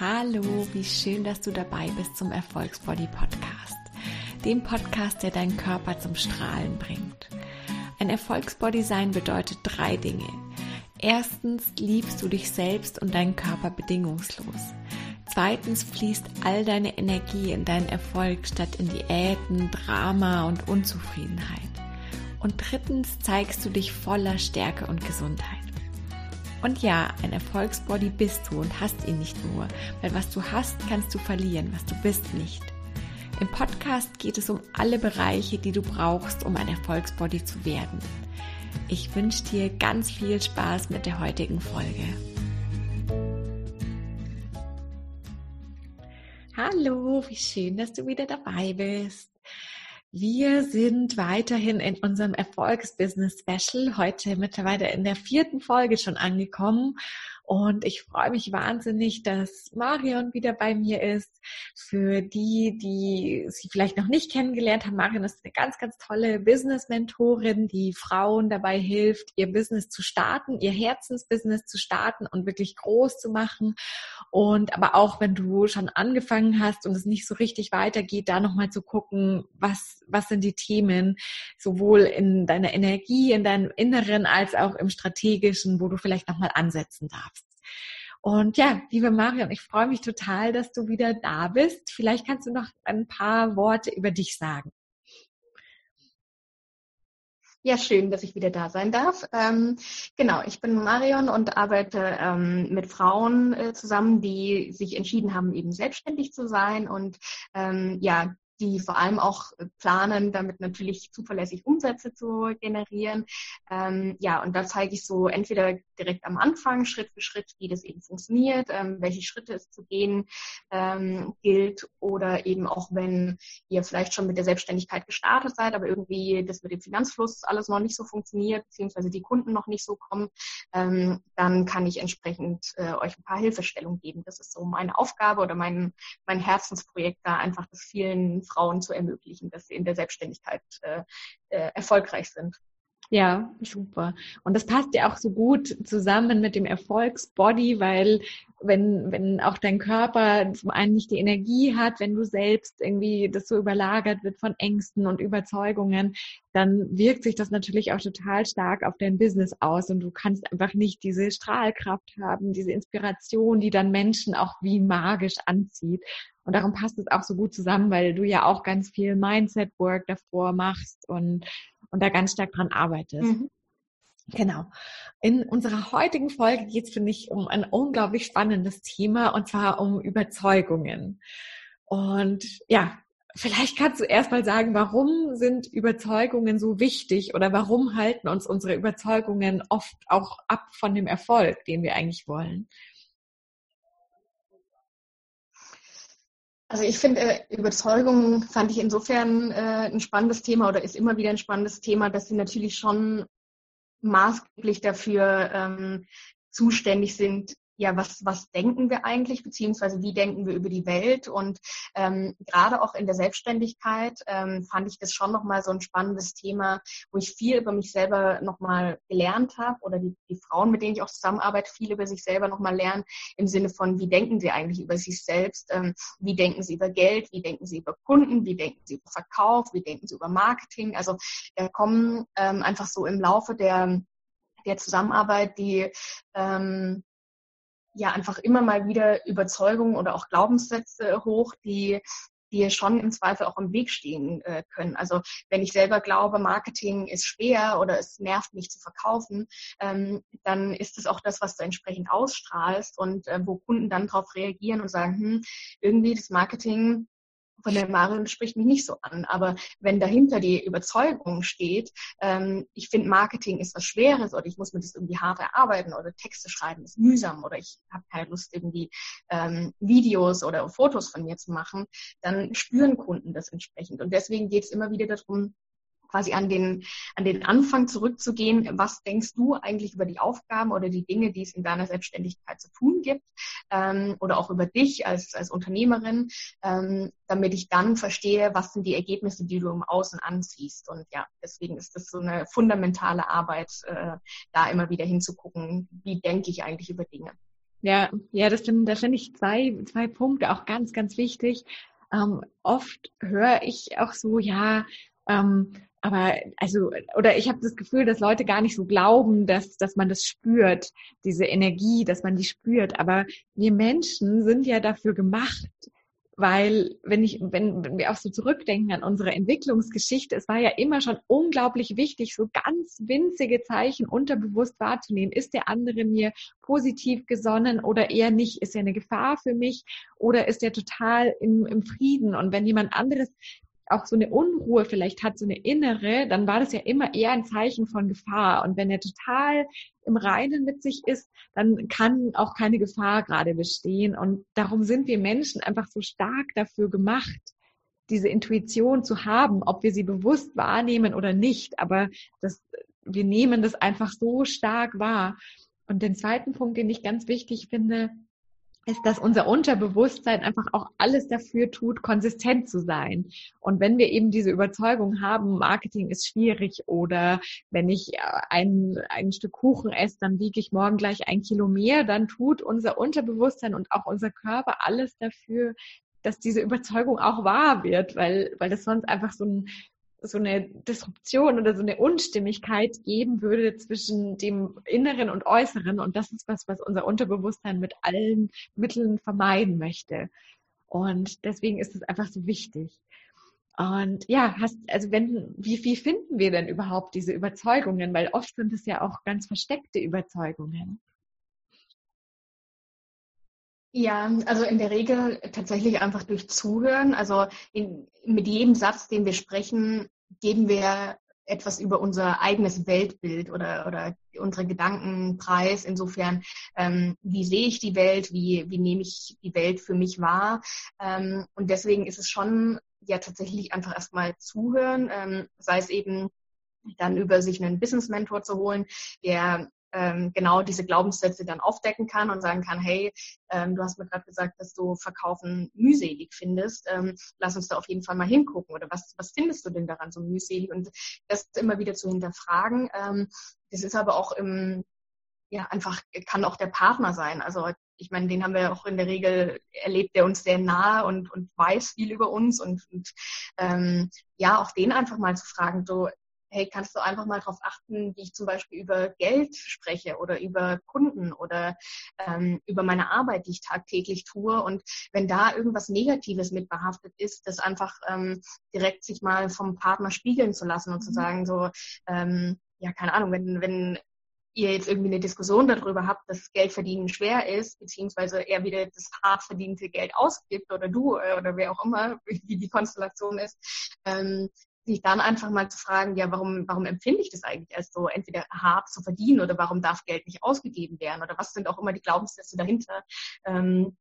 Hallo, wie schön, dass du dabei bist zum Erfolgsbody Podcast. Dem Podcast, der deinen Körper zum Strahlen bringt. Ein Erfolgsbody sein bedeutet drei Dinge. Erstens liebst du dich selbst und deinen Körper bedingungslos. Zweitens fließt all deine Energie in deinen Erfolg statt in Diäten, Drama und Unzufriedenheit. Und drittens zeigst du dich voller Stärke und Gesundheit. Und ja, ein Erfolgsbody bist du und hast ihn nicht nur, weil was du hast, kannst du verlieren, was du bist nicht. Im Podcast geht es um alle Bereiche, die du brauchst, um ein Erfolgsbody zu werden. Ich wünsche dir ganz viel Spaß mit der heutigen Folge. Hallo, wie schön, dass du wieder dabei bist. Wir sind weiterhin in unserem Erfolgsbusiness Special, heute mittlerweile in der vierten Folge schon angekommen. Und ich freue mich wahnsinnig, dass Marion wieder bei mir ist. Für die, die sie vielleicht noch nicht kennengelernt haben, Marion ist eine ganz, ganz tolle Business-Mentorin, die Frauen dabei hilft, ihr Business zu starten, ihr Herzensbusiness zu starten und wirklich groß zu machen. Und aber auch wenn du schon angefangen hast und es nicht so richtig weitergeht, da nochmal zu gucken, was, was sind die Themen, sowohl in deiner Energie, in deinem Inneren als auch im strategischen, wo du vielleicht nochmal ansetzen darfst. Und ja, liebe Marion, ich freue mich total, dass du wieder da bist. Vielleicht kannst du noch ein paar Worte über dich sagen. Ja, schön, dass ich wieder da sein darf. Ähm, genau, ich bin Marion und arbeite ähm, mit Frauen äh, zusammen, die sich entschieden haben, eben selbstständig zu sein und ähm, ja, die vor allem auch äh, planen, damit natürlich zuverlässig Umsätze zu generieren. Ähm, ja, und da zeige ich so entweder direkt am Anfang Schritt für Schritt, wie das eben funktioniert, ähm, welche Schritte es zu gehen ähm, gilt oder eben auch wenn ihr vielleicht schon mit der Selbstständigkeit gestartet seid, aber irgendwie das mit dem Finanzfluss alles noch nicht so funktioniert, beziehungsweise die Kunden noch nicht so kommen, ähm, dann kann ich entsprechend äh, euch ein paar Hilfestellungen geben. Das ist so meine Aufgabe oder mein, mein Herzensprojekt da einfach, das vielen Frauen zu ermöglichen, dass sie in der Selbstständigkeit äh, äh, erfolgreich sind. Ja, super. Und das passt ja auch so gut zusammen mit dem Erfolgsbody, weil wenn, wenn auch dein Körper zum einen nicht die Energie hat, wenn du selbst irgendwie das so überlagert wird von Ängsten und Überzeugungen, dann wirkt sich das natürlich auch total stark auf dein Business aus und du kannst einfach nicht diese Strahlkraft haben, diese Inspiration, die dann Menschen auch wie magisch anzieht. Und darum passt es auch so gut zusammen, weil du ja auch ganz viel Mindset-Work davor machst und und da ganz stark dran arbeitest. Mhm. Genau. In unserer heutigen Folge geht es, finde ich, um ein unglaublich spannendes Thema und zwar um Überzeugungen. Und ja, vielleicht kannst du erstmal sagen, warum sind Überzeugungen so wichtig oder warum halten uns unsere Überzeugungen oft auch ab von dem Erfolg, den wir eigentlich wollen? Also ich finde, äh, Überzeugung fand ich insofern äh, ein spannendes Thema oder ist immer wieder ein spannendes Thema, dass sie natürlich schon maßgeblich dafür ähm, zuständig sind, ja, was, was denken wir eigentlich, beziehungsweise wie denken wir über die Welt? Und ähm, gerade auch in der Selbstständigkeit ähm, fand ich das schon nochmal so ein spannendes Thema, wo ich viel über mich selber nochmal gelernt habe oder die, die Frauen, mit denen ich auch zusammenarbeite, viel über sich selber nochmal lernen, im Sinne von, wie denken sie eigentlich über sich selbst, ähm, wie denken sie über Geld, wie denken sie über Kunden, wie denken sie über Verkauf, wie denken sie über Marketing. Also da kommen ähm, einfach so im Laufe der der Zusammenarbeit, die ähm, ja einfach immer mal wieder Überzeugungen oder auch Glaubenssätze hoch, die die schon im Zweifel auch im Weg stehen äh, können. Also wenn ich selber glaube, Marketing ist schwer oder es nervt mich zu verkaufen, ähm, dann ist es auch das, was du entsprechend ausstrahlst und äh, wo Kunden dann darauf reagieren und sagen, hm, irgendwie das Marketing von der Marion spricht mich nicht so an. Aber wenn dahinter die Überzeugung steht, ähm, ich finde Marketing ist was Schweres oder ich muss mir das irgendwie hart erarbeiten oder Texte schreiben ist mühsam oder ich habe keine Lust irgendwie ähm, Videos oder Fotos von mir zu machen, dann spüren Kunden das entsprechend. Und deswegen geht es immer wieder darum, quasi an den, an den Anfang zurückzugehen. Was denkst du eigentlich über die Aufgaben oder die Dinge, die es in deiner Selbstständigkeit zu tun gibt? Ähm, oder auch über dich als, als Unternehmerin, ähm, damit ich dann verstehe, was sind die Ergebnisse, die du im Außen anziehst. Und ja, deswegen ist das so eine fundamentale Arbeit, äh, da immer wieder hinzugucken, wie denke ich eigentlich über Dinge. Ja, ja, das sind, da finde ich zwei, zwei Punkte auch ganz, ganz wichtig. Ähm, oft höre ich auch so, ja, ähm, aber also, oder ich habe das Gefühl, dass Leute gar nicht so glauben, dass, dass man das spürt, diese Energie, dass man die spürt. Aber wir Menschen sind ja dafür gemacht, weil wenn ich, wenn, wenn wir auch so zurückdenken an unsere Entwicklungsgeschichte, es war ja immer schon unglaublich wichtig, so ganz winzige Zeichen unterbewusst wahrzunehmen. Ist der andere mir positiv gesonnen oder eher nicht? Ist er eine Gefahr für mich oder ist er total im, im Frieden? Und wenn jemand anderes auch so eine Unruhe vielleicht hat, so eine innere, dann war das ja immer eher ein Zeichen von Gefahr. Und wenn er total im Reinen mit sich ist, dann kann auch keine Gefahr gerade bestehen. Und darum sind wir Menschen einfach so stark dafür gemacht, diese Intuition zu haben, ob wir sie bewusst wahrnehmen oder nicht. Aber das, wir nehmen das einfach so stark wahr. Und den zweiten Punkt, den ich ganz wichtig finde, ist, dass unser Unterbewusstsein einfach auch alles dafür tut, konsistent zu sein. Und wenn wir eben diese Überzeugung haben, Marketing ist schwierig oder wenn ich äh, ein, ein Stück Kuchen esse, dann wiege ich morgen gleich ein Kilo mehr, dann tut unser Unterbewusstsein und auch unser Körper alles dafür, dass diese Überzeugung auch wahr wird, weil, weil das sonst einfach so ein, so eine Disruption oder so eine Unstimmigkeit geben würde zwischen dem Inneren und Äußeren. Und das ist was, was unser Unterbewusstsein mit allen Mitteln vermeiden möchte. Und deswegen ist es einfach so wichtig. Und ja, hast, also wenn, wie, wie finden wir denn überhaupt diese Überzeugungen? Weil oft sind es ja auch ganz versteckte Überzeugungen. Ja, also in der Regel tatsächlich einfach durch Zuhören. Also in, mit jedem Satz, den wir sprechen, geben wir etwas über unser eigenes Weltbild oder, oder unsere Gedanken preis. Insofern, ähm, wie sehe ich die Welt, wie, wie nehme ich die Welt für mich wahr? Ähm, und deswegen ist es schon ja tatsächlich einfach erstmal zuhören, ähm, sei es eben dann über sich einen Business Mentor zu holen, der ähm, genau diese Glaubenssätze dann aufdecken kann und sagen kann, hey, ähm, du hast mir gerade gesagt, dass du Verkaufen mühselig findest. Ähm, lass uns da auf jeden Fall mal hingucken. Oder was, was findest du denn daran so mühselig? Und das immer wieder zu hinterfragen. Ähm, das ist aber auch im, ja, einfach kann auch der Partner sein. Also ich meine, den haben wir auch in der Regel erlebt, der uns sehr nahe und, und weiß viel über uns und, und ähm, ja, auch den einfach mal zu fragen, so, hey, kannst du einfach mal darauf achten, wie ich zum Beispiel über Geld spreche oder über Kunden oder ähm, über meine Arbeit, die ich tagtäglich tue. Und wenn da irgendwas Negatives mit behaftet ist, das einfach ähm, direkt sich mal vom Partner spiegeln zu lassen und mhm. zu sagen, so, ähm, ja, keine Ahnung, wenn, wenn ihr jetzt irgendwie eine Diskussion darüber habt, dass Geld verdienen schwer ist, beziehungsweise er wieder das hart verdiente Geld ausgibt oder du äh, oder wer auch immer, wie die Konstellation ist, ähm, sich dann einfach mal zu fragen, ja, warum, warum empfinde ich das eigentlich als so entweder hart zu verdienen oder warum darf Geld nicht ausgegeben werden oder was sind auch immer die Glaubenssätze dahinter. Ähm,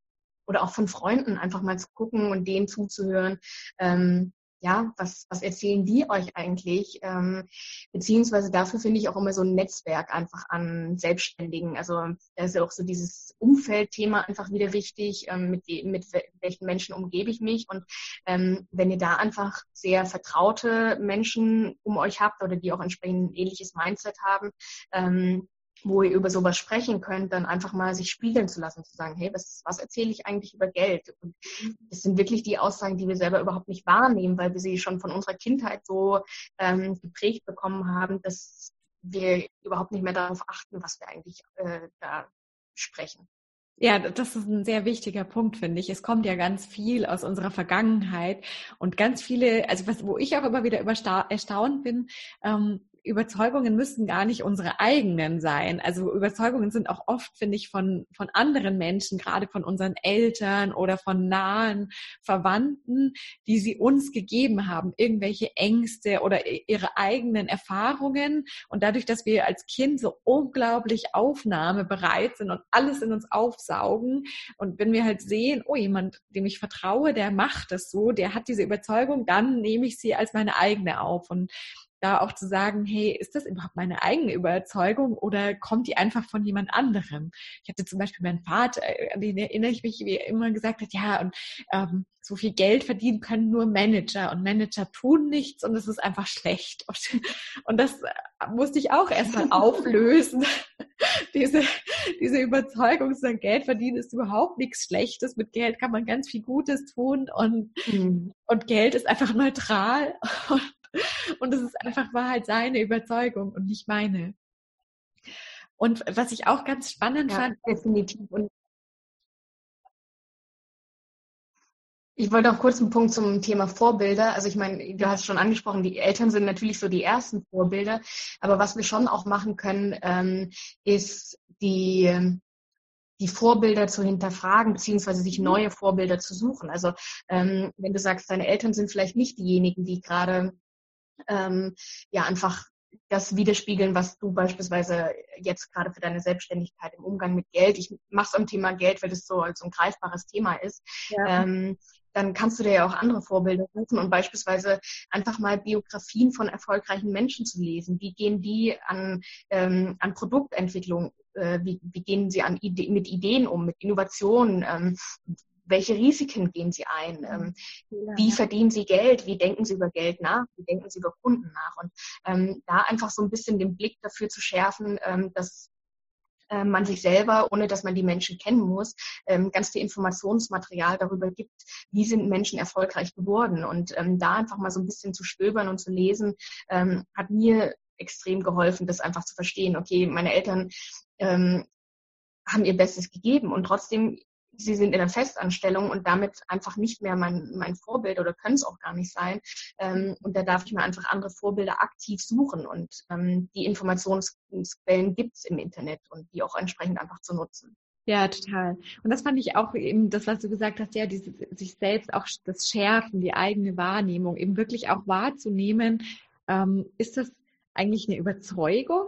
oder auch von Freunden einfach mal zu gucken und denen zuzuhören. Ähm, ja, was, was erzählen die euch eigentlich? Ähm, beziehungsweise dafür finde ich auch immer so ein Netzwerk einfach an Selbstständigen. Also da ist ja auch so dieses Umfeldthema einfach wieder wichtig, ähm, mit, mit welchen Menschen umgebe ich mich. Und ähm, wenn ihr da einfach sehr vertraute Menschen um euch habt oder die auch entsprechend ein ähnliches Mindset haben, ähm, wo ihr über sowas sprechen könnt, dann einfach mal sich spiegeln zu lassen, zu sagen, hey, was, was erzähle ich eigentlich über Geld? Und das sind wirklich die Aussagen, die wir selber überhaupt nicht wahrnehmen, weil wir sie schon von unserer Kindheit so ähm, geprägt bekommen haben, dass wir überhaupt nicht mehr darauf achten, was wir eigentlich äh, da sprechen. Ja, das ist ein sehr wichtiger Punkt, finde ich. Es kommt ja ganz viel aus unserer Vergangenheit und ganz viele, also was, wo ich auch immer wieder erstaunt bin, ähm, Überzeugungen müssen gar nicht unsere eigenen sein. Also Überzeugungen sind auch oft, finde ich, von, von anderen Menschen, gerade von unseren Eltern oder von nahen Verwandten, die sie uns gegeben haben, irgendwelche Ängste oder ihre eigenen Erfahrungen. Und dadurch, dass wir als Kind so unglaublich aufnahmebereit sind und alles in uns aufsaugen und wenn wir halt sehen, oh, jemand, dem ich vertraue, der macht das so, der hat diese Überzeugung, dann nehme ich sie als meine eigene auf. Und da auch zu sagen, hey, ist das überhaupt meine eigene Überzeugung oder kommt die einfach von jemand anderem? Ich hatte zum Beispiel meinen Vater, äh, an den erinnere ich mich, wie er immer gesagt hat, ja, und ähm, so viel Geld verdienen können nur Manager und Manager tun nichts und es ist einfach schlecht. Und, und das äh, musste ich auch erstmal auflösen, diese, diese Überzeugung, dass Geld verdienen ist überhaupt nichts Schlechtes. Mit Geld kann man ganz viel Gutes tun und, mhm. und Geld ist einfach neutral und, und es ist einfach war halt seine Überzeugung und nicht meine. Und was ich auch ganz spannend ja, fand. Definitiv. Und Ich wollte auch kurz einen Punkt zum Thema Vorbilder. Also ich meine, du hast schon angesprochen, die Eltern sind natürlich so die ersten Vorbilder. Aber was wir schon auch machen können, ähm, ist die, die Vorbilder zu hinterfragen, beziehungsweise sich neue Vorbilder zu suchen. Also ähm, wenn du sagst, deine Eltern sind vielleicht nicht diejenigen, die gerade ähm, ja einfach das widerspiegeln, was du beispielsweise jetzt gerade für deine Selbstständigkeit im Umgang mit Geld, ich mache es am Thema Geld, weil das so als so ein greifbares Thema ist, ja. ähm, dann kannst du dir ja auch andere Vorbilder suchen und beispielsweise einfach mal Biografien von erfolgreichen Menschen zu lesen. Wie gehen die an, ähm, an Produktentwicklung, äh, wie, wie gehen sie an Ide mit Ideen um, mit Innovationen, ähm, welche Risiken gehen Sie ein? Ähm, wie verdienen Sie Geld? Wie denken Sie über Geld nach? Wie denken Sie über Kunden nach? Und ähm, da einfach so ein bisschen den Blick dafür zu schärfen, ähm, dass äh, man sich selber, ohne dass man die Menschen kennen muss, ähm, ganz viel Informationsmaterial darüber gibt, wie sind Menschen erfolgreich geworden. Und ähm, da einfach mal so ein bisschen zu stöbern und zu lesen, ähm, hat mir extrem geholfen, das einfach zu verstehen. Okay, meine Eltern haben ihr Bestes gegeben und trotzdem sie sind in einer Festanstellung und damit einfach nicht mehr mein, mein Vorbild oder können es auch gar nicht sein. Ähm, und da darf ich mir einfach andere Vorbilder aktiv suchen und ähm, die Informationsquellen gibt es im Internet und die auch entsprechend einfach zu nutzen. Ja, total. Und das fand ich auch eben das, was du gesagt hast, ja, dieses, sich selbst auch das Schärfen, die eigene Wahrnehmung, eben wirklich auch wahrzunehmen. Ähm, ist das eigentlich eine Überzeugung?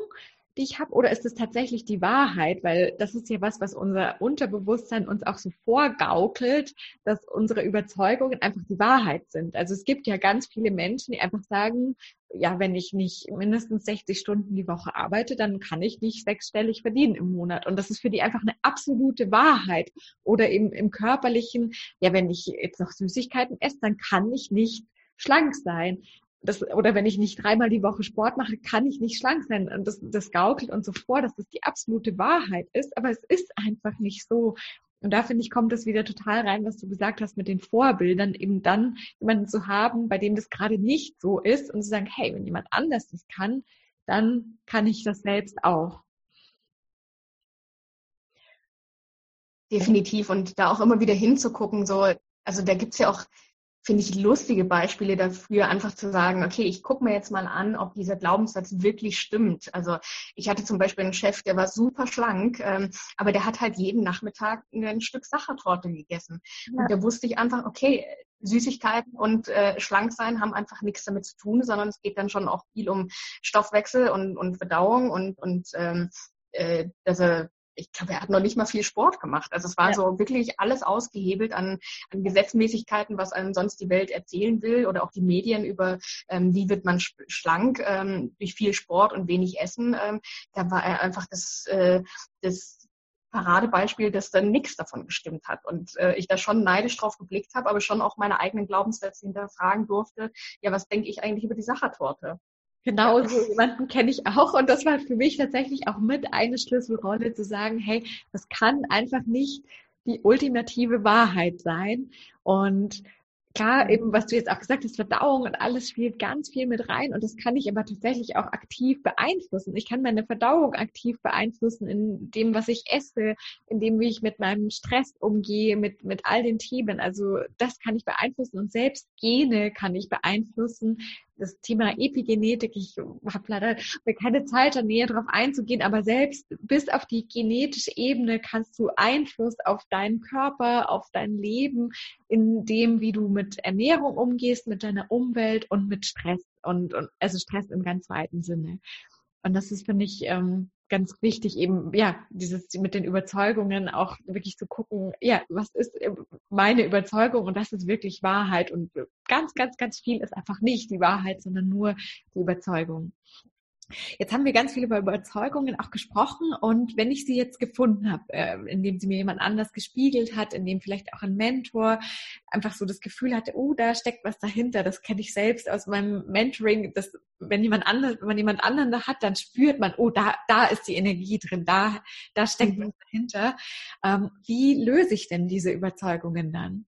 Die ich habe, oder ist es tatsächlich die Wahrheit? Weil das ist ja was, was unser Unterbewusstsein uns auch so vorgaukelt, dass unsere Überzeugungen einfach die Wahrheit sind. Also es gibt ja ganz viele Menschen, die einfach sagen, ja, wenn ich nicht mindestens 60 Stunden die Woche arbeite, dann kann ich nicht sechsstellig verdienen im Monat. Und das ist für die einfach eine absolute Wahrheit. Oder eben im körperlichen, ja, wenn ich jetzt noch Süßigkeiten esse, dann kann ich nicht schlank sein das, oder wenn ich nicht dreimal die Woche Sport mache, kann ich nicht schlank sein. Und das, das gaukelt uns so vor, dass das die absolute Wahrheit ist, aber es ist einfach nicht so. Und da finde ich, kommt das wieder total rein, was du gesagt hast mit den Vorbildern, eben dann jemanden zu haben, bei dem das gerade nicht so ist und zu sagen, hey, wenn jemand anders das kann, dann kann ich das selbst auch. Definitiv. Und da auch immer wieder hinzugucken, so, also da gibt's ja auch finde ich, lustige Beispiele dafür, einfach zu sagen, okay, ich gucke mir jetzt mal an, ob dieser Glaubenssatz wirklich stimmt. Also ich hatte zum Beispiel einen Chef, der war super schlank, ähm, aber der hat halt jeden Nachmittag ein Stück Sachertorte gegessen. Ja. Und da wusste ich einfach, okay, Süßigkeiten und äh, Schlanksein haben einfach nichts damit zu tun, sondern es geht dann schon auch viel um Stoffwechsel und, und Verdauung und, und ähm, äh, dass er ich glaube, er hat noch nicht mal viel Sport gemacht. Also es war ja. so wirklich alles ausgehebelt an, an Gesetzmäßigkeiten, was einem sonst die Welt erzählen will oder auch die Medien über, ähm, wie wird man schlank ähm, durch viel Sport und wenig Essen. Ähm, da war er einfach das, äh, das Paradebeispiel, dass dann nichts davon gestimmt hat. Und äh, ich da schon neidisch drauf geblickt habe, aber schon auch meine eigenen Glaubenssätze hinterfragen durfte. Ja, was denke ich eigentlich über die Sachertorte? Genau so jemanden kenne ich auch. Und das war für mich tatsächlich auch mit eine Schlüsselrolle zu sagen, hey, das kann einfach nicht die ultimative Wahrheit sein. Und klar, eben was du jetzt auch gesagt hast, Verdauung und alles spielt ganz viel mit rein. Und das kann ich aber tatsächlich auch aktiv beeinflussen. Ich kann meine Verdauung aktiv beeinflussen in dem, was ich esse, in dem, wie ich mit meinem Stress umgehe, mit, mit all den Themen. Also das kann ich beeinflussen und selbst Gene kann ich beeinflussen, das Thema Epigenetik, ich habe leider keine Zeit, da näher drauf einzugehen, aber selbst bis auf die genetische Ebene kannst du Einfluss auf deinen Körper, auf dein Leben, in dem, wie du mit Ernährung umgehst, mit deiner Umwelt und mit Stress und, und also Stress im ganz weiten Sinne. Und das ist, finde ich, ähm, ganz wichtig, eben, ja, dieses mit den Überzeugungen auch wirklich zu gucken, ja, was ist äh, meine Überzeugung und das ist wirklich Wahrheit und ganz, ganz, ganz viel ist einfach nicht die Wahrheit, sondern nur die Überzeugung. Jetzt haben wir ganz viel über Überzeugungen auch gesprochen und wenn ich sie jetzt gefunden habe, äh, indem sie mir jemand anders gespiegelt hat, indem vielleicht auch ein Mentor einfach so das Gefühl hatte, oh, da steckt was dahinter, das kenne ich selbst aus meinem Mentoring, dass wenn jemand anders, wenn jemand anderen da hat, dann spürt man, oh, da, da ist die Energie drin, da, da steckt mhm. was dahinter. Ähm, wie löse ich denn diese Überzeugungen dann?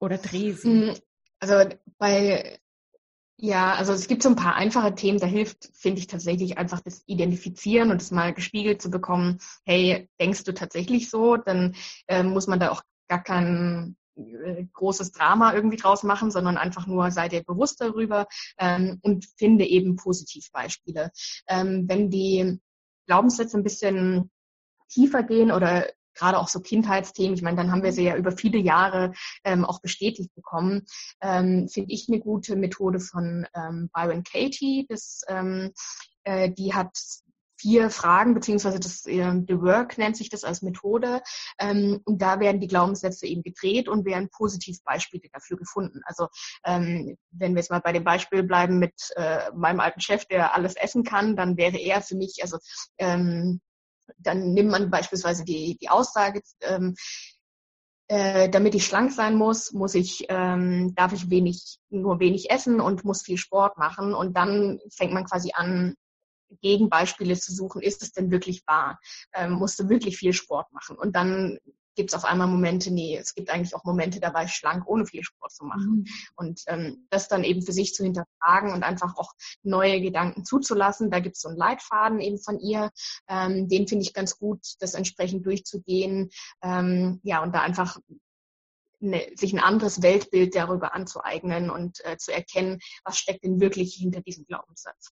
Oder drehe sie? Mm, also bei ja, also es gibt so ein paar einfache Themen, da hilft, finde ich tatsächlich einfach das Identifizieren und es mal gespiegelt zu bekommen, hey, denkst du tatsächlich so? Dann äh, muss man da auch gar kein äh, großes Drama irgendwie draus machen, sondern einfach nur sei dir bewusst darüber ähm, und finde eben Positivbeispiele. Ähm, wenn die Glaubenssätze ein bisschen tiefer gehen oder gerade auch so Kindheitsthemen, ich meine, dann haben wir sie ja über viele Jahre ähm, auch bestätigt bekommen, ähm, finde ich eine gute Methode von ähm, Byron Katie. Das, ähm, äh, die hat vier Fragen, beziehungsweise das äh, The Work nennt sich das als Methode. Ähm, und da werden die Glaubenssätze eben gedreht und werden Positivbeispiele dafür gefunden. Also ähm, wenn wir jetzt mal bei dem Beispiel bleiben mit äh, meinem alten Chef, der alles essen kann, dann wäre er für mich, also ähm, dann nimmt man beispielsweise die, die Aussage, ähm, äh, damit ich schlank sein muss, muss ich, ähm, darf ich wenig, nur wenig essen und muss viel Sport machen. Und dann fängt man quasi an, Gegenbeispiele zu suchen. Ist es denn wirklich wahr? Ähm, musst du wirklich viel Sport machen? Und dann gibt es auf einmal Momente, nee, es gibt eigentlich auch Momente, da war ich schlank, ohne viel Sport zu machen. Mhm. Und ähm, das dann eben für sich zu hinterfragen und einfach auch neue Gedanken zuzulassen. Da gibt es so einen Leitfaden eben von ihr. Ähm, den finde ich ganz gut, das entsprechend durchzugehen. Ähm, ja, und da einfach eine, sich ein anderes Weltbild darüber anzueignen und äh, zu erkennen, was steckt denn wirklich hinter diesem Glaubenssatz.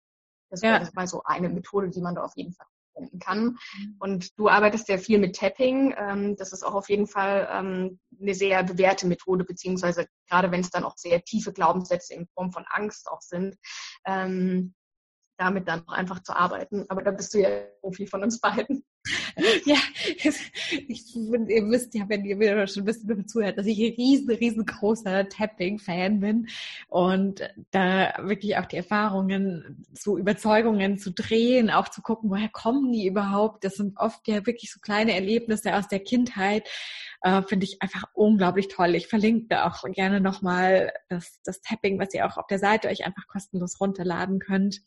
Das ja. wäre mal so eine Methode, die man da auf jeden Fall finden kann. Mhm. Und du arbeitest ja viel mit Tapping. Ähm, das ist auch auf jeden Fall ähm, eine sehr bewährte Methode, beziehungsweise gerade wenn es dann auch sehr tiefe Glaubenssätze in Form von Angst auch sind, ähm, damit dann auch einfach zu arbeiten. Aber da bist du ja Profi von uns beiden. Ja, ich, ihr wisst ja, wenn ihr mir schon ein bisschen zuhört, dass ich ein riesen, riesengroßer Tapping-Fan bin und da wirklich auch die Erfahrungen, so Überzeugungen zu drehen, auch zu gucken, woher kommen die überhaupt? Das sind oft ja wirklich so kleine Erlebnisse aus der Kindheit, äh, finde ich einfach unglaublich toll. Ich verlinke da auch gerne nochmal das, das Tapping, was ihr auch auf der Seite euch einfach kostenlos runterladen könnt.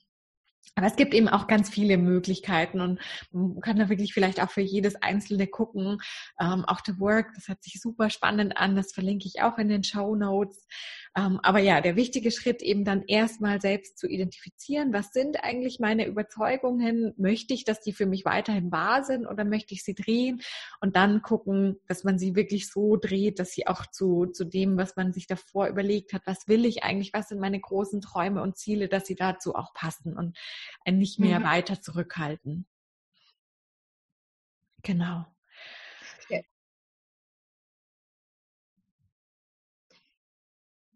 Aber es gibt eben auch ganz viele Möglichkeiten und man kann da wirklich vielleicht auch für jedes Einzelne gucken. Ähm, auch The Work, das hört sich super spannend an, das verlinke ich auch in den Show Notes. Ähm, aber ja, der wichtige Schritt eben dann erstmal selbst zu identifizieren, was sind eigentlich meine Überzeugungen? Möchte ich, dass die für mich weiterhin wahr sind oder möchte ich sie drehen? Und dann gucken, dass man sie wirklich so dreht, dass sie auch zu, zu dem, was man sich davor überlegt hat, was will ich eigentlich, was sind meine großen Träume und Ziele, dass sie dazu auch passen und einen nicht mehr mhm. weiter zurückhalten. Genau.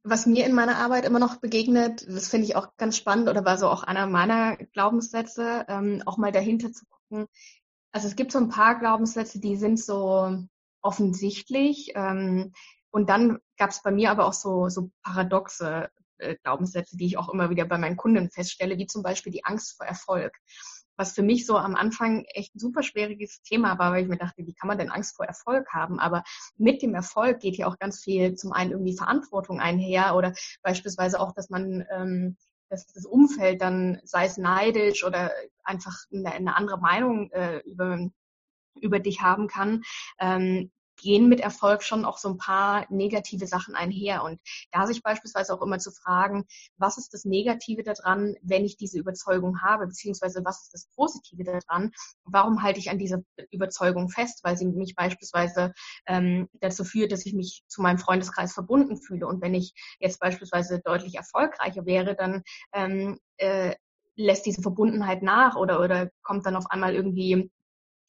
was mir in meiner Arbeit immer noch begegnet, das finde ich auch ganz spannend oder war so auch einer meiner Glaubenssätze, ähm, auch mal dahinter zu gucken. Also es gibt so ein paar Glaubenssätze, die sind so offensichtlich. Ähm, und dann gab es bei mir aber auch so, so paradoxe äh, Glaubenssätze, die ich auch immer wieder bei meinen Kunden feststelle, wie zum Beispiel die Angst vor Erfolg was für mich so am Anfang echt ein super schwieriges Thema war, weil ich mir dachte, wie kann man denn Angst vor Erfolg haben? Aber mit dem Erfolg geht ja auch ganz viel zum einen irgendwie Verantwortung einher oder beispielsweise auch, dass man ähm, dass das Umfeld dann, sei es neidisch oder einfach eine, eine andere Meinung äh, über, über dich haben kann, ähm, gehen mit Erfolg schon auch so ein paar negative Sachen einher. Und da sich beispielsweise auch immer zu fragen, was ist das Negative daran, wenn ich diese Überzeugung habe, beziehungsweise was ist das Positive daran? Warum halte ich an dieser Überzeugung fest? Weil sie mich beispielsweise ähm, dazu führt, dass ich mich zu meinem Freundeskreis verbunden fühle. Und wenn ich jetzt beispielsweise deutlich erfolgreicher wäre, dann ähm, äh, lässt diese Verbundenheit nach oder, oder kommt dann auf einmal irgendwie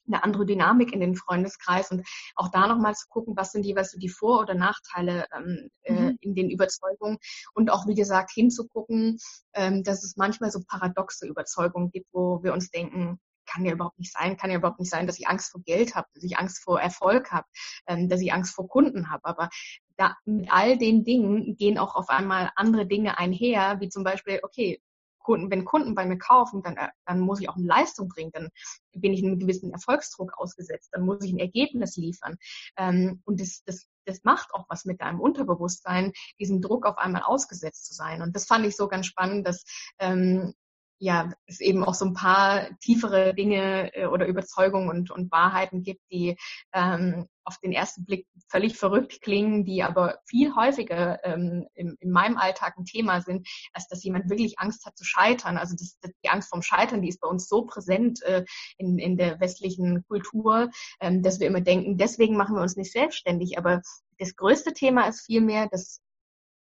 eine andere Dynamik in den Freundeskreis und auch da nochmal zu gucken, was sind jeweils so die Vor- oder Nachteile ähm, äh, mhm. in den Überzeugungen und auch, wie gesagt, hinzugucken, ähm, dass es manchmal so paradoxe Überzeugungen gibt, wo wir uns denken, kann ja überhaupt nicht sein, kann ja überhaupt nicht sein, dass ich Angst vor Geld habe, dass ich Angst vor Erfolg habe, ähm, dass ich Angst vor Kunden habe. Aber da, mit all den Dingen gehen auch auf einmal andere Dinge einher, wie zum Beispiel, okay, Kunden, wenn Kunden bei mir kaufen, dann, äh, dann muss ich auch eine Leistung bringen, dann bin ich einem gewissen Erfolgsdruck ausgesetzt, dann muss ich ein Ergebnis liefern. Ähm, und das, das, das macht auch was mit deinem Unterbewusstsein, diesem Druck auf einmal ausgesetzt zu sein. Und das fand ich so ganz spannend, dass ähm, ja, es eben auch so ein paar tiefere Dinge äh, oder Überzeugungen und, und Wahrheiten gibt, die ähm, auf den ersten Blick völlig verrückt klingen, die aber viel häufiger ähm, in, in meinem Alltag ein Thema sind, als dass jemand wirklich Angst hat zu scheitern. Also das, das, die Angst vom Scheitern, die ist bei uns so präsent äh, in, in der westlichen Kultur, ähm, dass wir immer denken, deswegen machen wir uns nicht selbstständig. Aber das größte Thema ist vielmehr, dass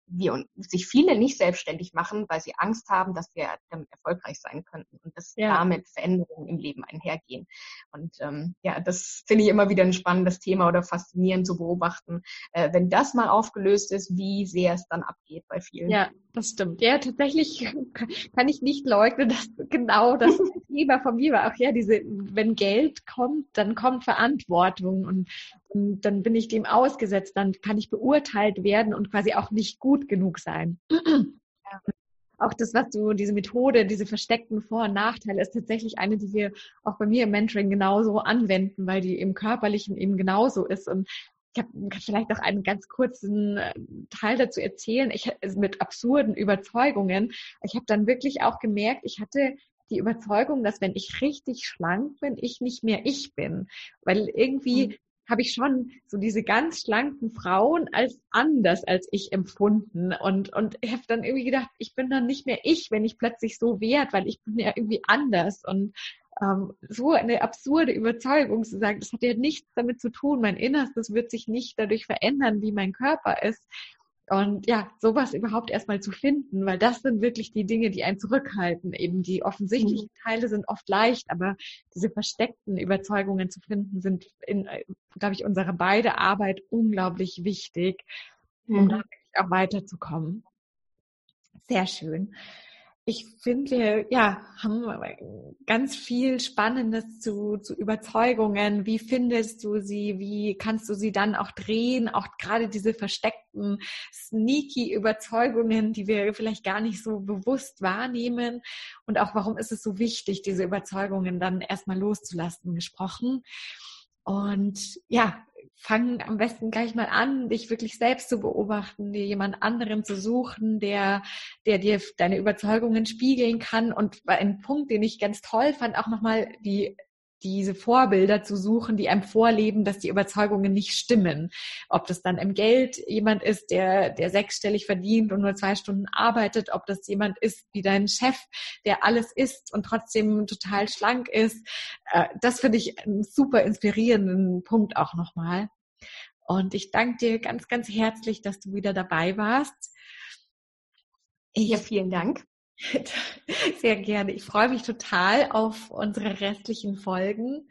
wir sich viele nicht selbstständig machen, weil sie Angst haben, dass wir damit erfolgreich sein könnten und dass ja. damit Veränderungen im Leben einhergehen. Und ähm, ja, das finde ich immer wieder ein spannendes Thema oder faszinierend zu beobachten, äh, wenn das mal aufgelöst ist, wie sehr es dann abgeht bei vielen. Ja, das stimmt. Ja, tatsächlich kann ich nicht leugnen, dass genau das Thema von mir war. Auch ja, diese, wenn Geld kommt, dann kommt Verantwortung und dann bin ich dem ausgesetzt, dann kann ich beurteilt werden und quasi auch nicht gut genug sein. Ja. Auch das, was du, diese Methode, diese versteckten Vor- und Nachteile, ist tatsächlich eine, die wir auch bei mir im Mentoring genauso anwenden, weil die im Körperlichen eben genauso ist. Und ich habe vielleicht auch einen ganz kurzen äh, Teil dazu erzählen, ich also mit absurden Überzeugungen. Ich habe dann wirklich auch gemerkt, ich hatte die Überzeugung, dass wenn ich richtig schlank bin, ich nicht mehr ich bin. Weil irgendwie mhm habe ich schon so diese ganz schlanken Frauen als anders als ich empfunden und und habe dann irgendwie gedacht, ich bin dann nicht mehr ich, wenn ich plötzlich so wert, weil ich bin ja irgendwie anders und ähm, so eine absurde Überzeugung zu sagen, das hat ja nichts damit zu tun, mein Innerstes wird sich nicht dadurch verändern, wie mein Körper ist. Und ja, sowas überhaupt erstmal zu finden, weil das sind wirklich die Dinge, die einen zurückhalten. Eben die offensichtlichen mhm. Teile sind oft leicht, aber diese versteckten Überzeugungen zu finden, sind in, glaube ich, unserer beide Arbeit unglaublich wichtig, um mhm. da wirklich auch weiterzukommen. Sehr schön ich finde, wir ja, haben ganz viel Spannendes zu, zu Überzeugungen. Wie findest du sie? Wie kannst du sie dann auch drehen? Auch gerade diese versteckten, sneaky Überzeugungen, die wir vielleicht gar nicht so bewusst wahrnehmen. Und auch warum ist es so wichtig, diese Überzeugungen dann erstmal loszulassen, gesprochen. Und ja, fang am besten gleich mal an, dich wirklich selbst zu beobachten, dir jemand anderen zu suchen, der, der dir deine Überzeugungen spiegeln kann. Und ein Punkt, den ich ganz toll fand, auch nochmal die diese Vorbilder zu suchen, die einem vorleben, dass die Überzeugungen nicht stimmen. Ob das dann im Geld jemand ist, der, der sechsstellig verdient und nur zwei Stunden arbeitet, ob das jemand ist wie dein Chef, der alles isst und trotzdem total schlank ist. Äh, das finde ich einen super inspirierenden Punkt auch nochmal. Und ich danke dir ganz, ganz herzlich, dass du wieder dabei warst. Ich, ja, vielen Dank. Sehr gerne. Ich freue mich total auf unsere restlichen Folgen.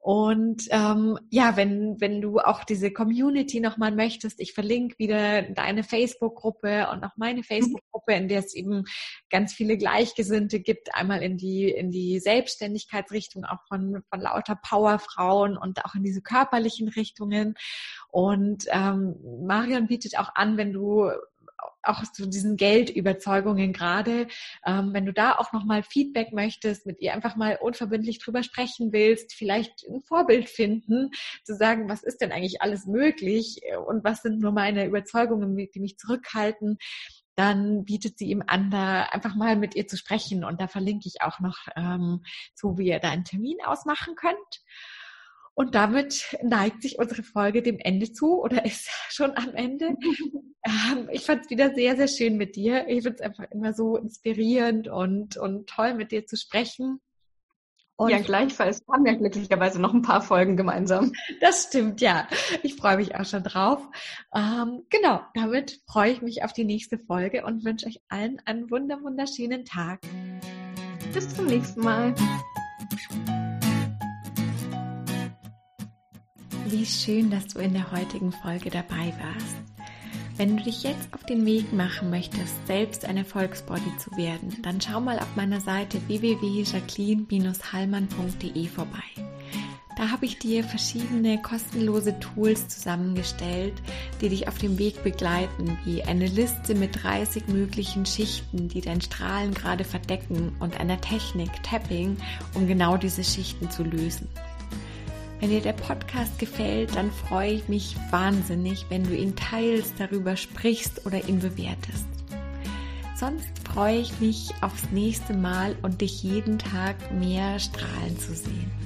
Und ähm, ja, wenn, wenn du auch diese Community nochmal möchtest, ich verlinke wieder deine Facebook-Gruppe und auch meine mhm. Facebook-Gruppe, in der es eben ganz viele Gleichgesinnte gibt, einmal in die, in die Selbstständigkeitsrichtung auch von, von lauter Powerfrauen und auch in diese körperlichen Richtungen. Und ähm, Marion bietet auch an, wenn du auch zu diesen Geldüberzeugungen gerade, ähm, wenn du da auch nochmal Feedback möchtest, mit ihr einfach mal unverbindlich drüber sprechen willst, vielleicht ein Vorbild finden, zu sagen, was ist denn eigentlich alles möglich und was sind nur meine Überzeugungen, die mich zurückhalten, dann bietet sie ihm an, da einfach mal mit ihr zu sprechen. Und da verlinke ich auch noch ähm, so, wie ihr da einen Termin ausmachen könnt. Und damit neigt sich unsere Folge dem Ende zu oder ist schon am Ende. Ähm, ich fand es wieder sehr, sehr schön mit dir. Ich finde es einfach immer so inspirierend und, und toll, mit dir zu sprechen. Und ja, gleichfalls haben wir glücklicherweise noch ein paar Folgen gemeinsam. Das stimmt, ja. Ich freue mich auch schon drauf. Ähm, genau, damit freue ich mich auf die nächste Folge und wünsche euch allen einen wunder wunderschönen Tag. Bis zum nächsten Mal. Wie schön, dass du in der heutigen Folge dabei warst. Wenn du dich jetzt auf den Weg machen möchtest, selbst ein Erfolgsbody zu werden, dann schau mal auf meiner Seite www.jacqueline-hallmann.de vorbei. Da habe ich dir verschiedene kostenlose Tools zusammengestellt, die dich auf dem Weg begleiten, wie eine Liste mit 30 möglichen Schichten, die dein Strahlen gerade verdecken und einer Technik Tapping, um genau diese Schichten zu lösen. Wenn dir der Podcast gefällt, dann freue ich mich wahnsinnig, wenn du ihn teilst, darüber sprichst oder ihn bewertest. Sonst freue ich mich aufs nächste Mal und dich jeden Tag mehr strahlen zu sehen.